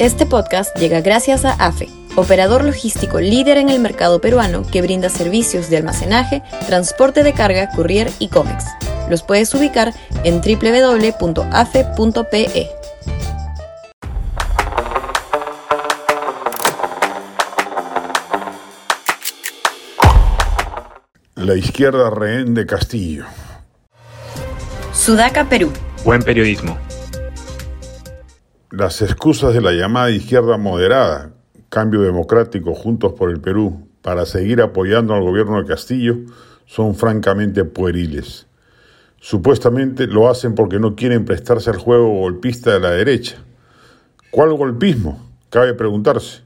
Este podcast llega gracias a AFE, operador logístico líder en el mercado peruano que brinda servicios de almacenaje, transporte de carga, courier y cómics. Los puedes ubicar en www.afe.pe. La izquierda rehén de Castillo. Sudaca, Perú. Buen periodismo. Las excusas de la llamada izquierda moderada, Cambio Democrático, Juntos por el Perú, para seguir apoyando al gobierno de Castillo, son francamente pueriles. Supuestamente lo hacen porque no quieren prestarse al juego golpista de la derecha. ¿Cuál golpismo? Cabe preguntarse.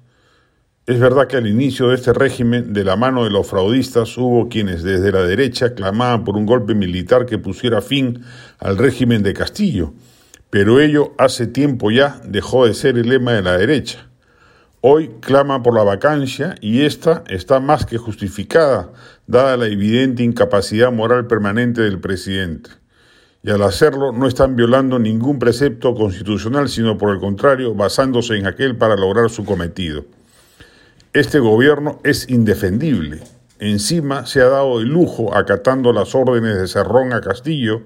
Es verdad que al inicio de este régimen, de la mano de los fraudistas, hubo quienes desde la derecha clamaban por un golpe militar que pusiera fin al régimen de Castillo, pero ello hace tiempo ya dejó de ser el lema de la derecha. Hoy clama por la vacancia y esta está más que justificada, dada la evidente incapacidad moral permanente del presidente. Y al hacerlo no están violando ningún precepto constitucional, sino por el contrario, basándose en aquel para lograr su cometido. Este gobierno es indefendible. Encima se ha dado el lujo, acatando las órdenes de Cerrón a Castillo,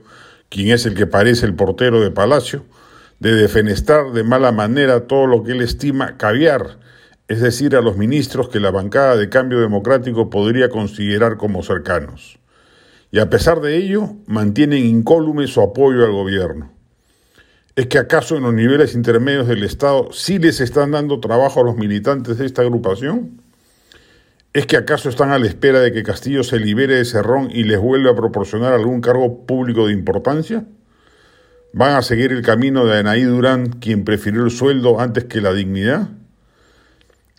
quien es el que parece el portero de Palacio, de defenestrar de mala manera todo lo que él estima caviar, es decir, a los ministros que la bancada de cambio democrático podría considerar como cercanos. Y a pesar de ello, mantienen incólume su apoyo al gobierno. ¿Es que acaso en los niveles intermedios del Estado sí les están dando trabajo a los militantes de esta agrupación? ¿Es que acaso están a la espera de que Castillo se libere de Cerrón y les vuelva a proporcionar algún cargo público de importancia? ¿Van a seguir el camino de Anaí Durán, quien prefirió el sueldo antes que la dignidad?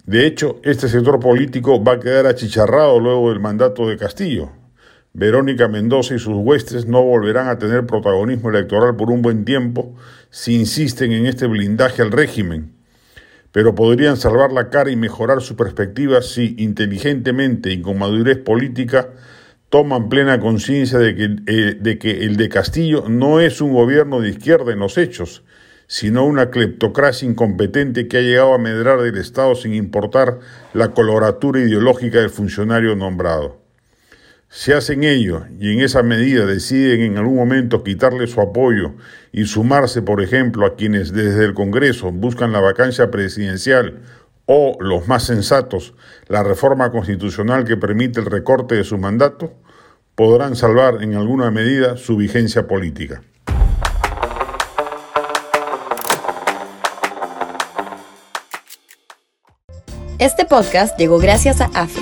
De hecho, este sector político va a quedar achicharrado luego del mandato de Castillo. Verónica Mendoza y sus huestes no volverán a tener protagonismo electoral por un buen tiempo si insisten en este blindaje al régimen, pero podrían salvar la cara y mejorar su perspectiva si inteligentemente y con madurez política toman plena conciencia de, eh, de que el de Castillo no es un gobierno de izquierda en los hechos, sino una cleptocracia incompetente que ha llegado a medrar del Estado sin importar la coloratura ideológica del funcionario nombrado. Si hacen ello y en esa medida deciden en algún momento quitarle su apoyo y sumarse, por ejemplo, a quienes desde el Congreso buscan la vacancia presidencial o, los más sensatos, la reforma constitucional que permite el recorte de su mandato, podrán salvar en alguna medida su vigencia política. Este podcast llegó gracias a AFE,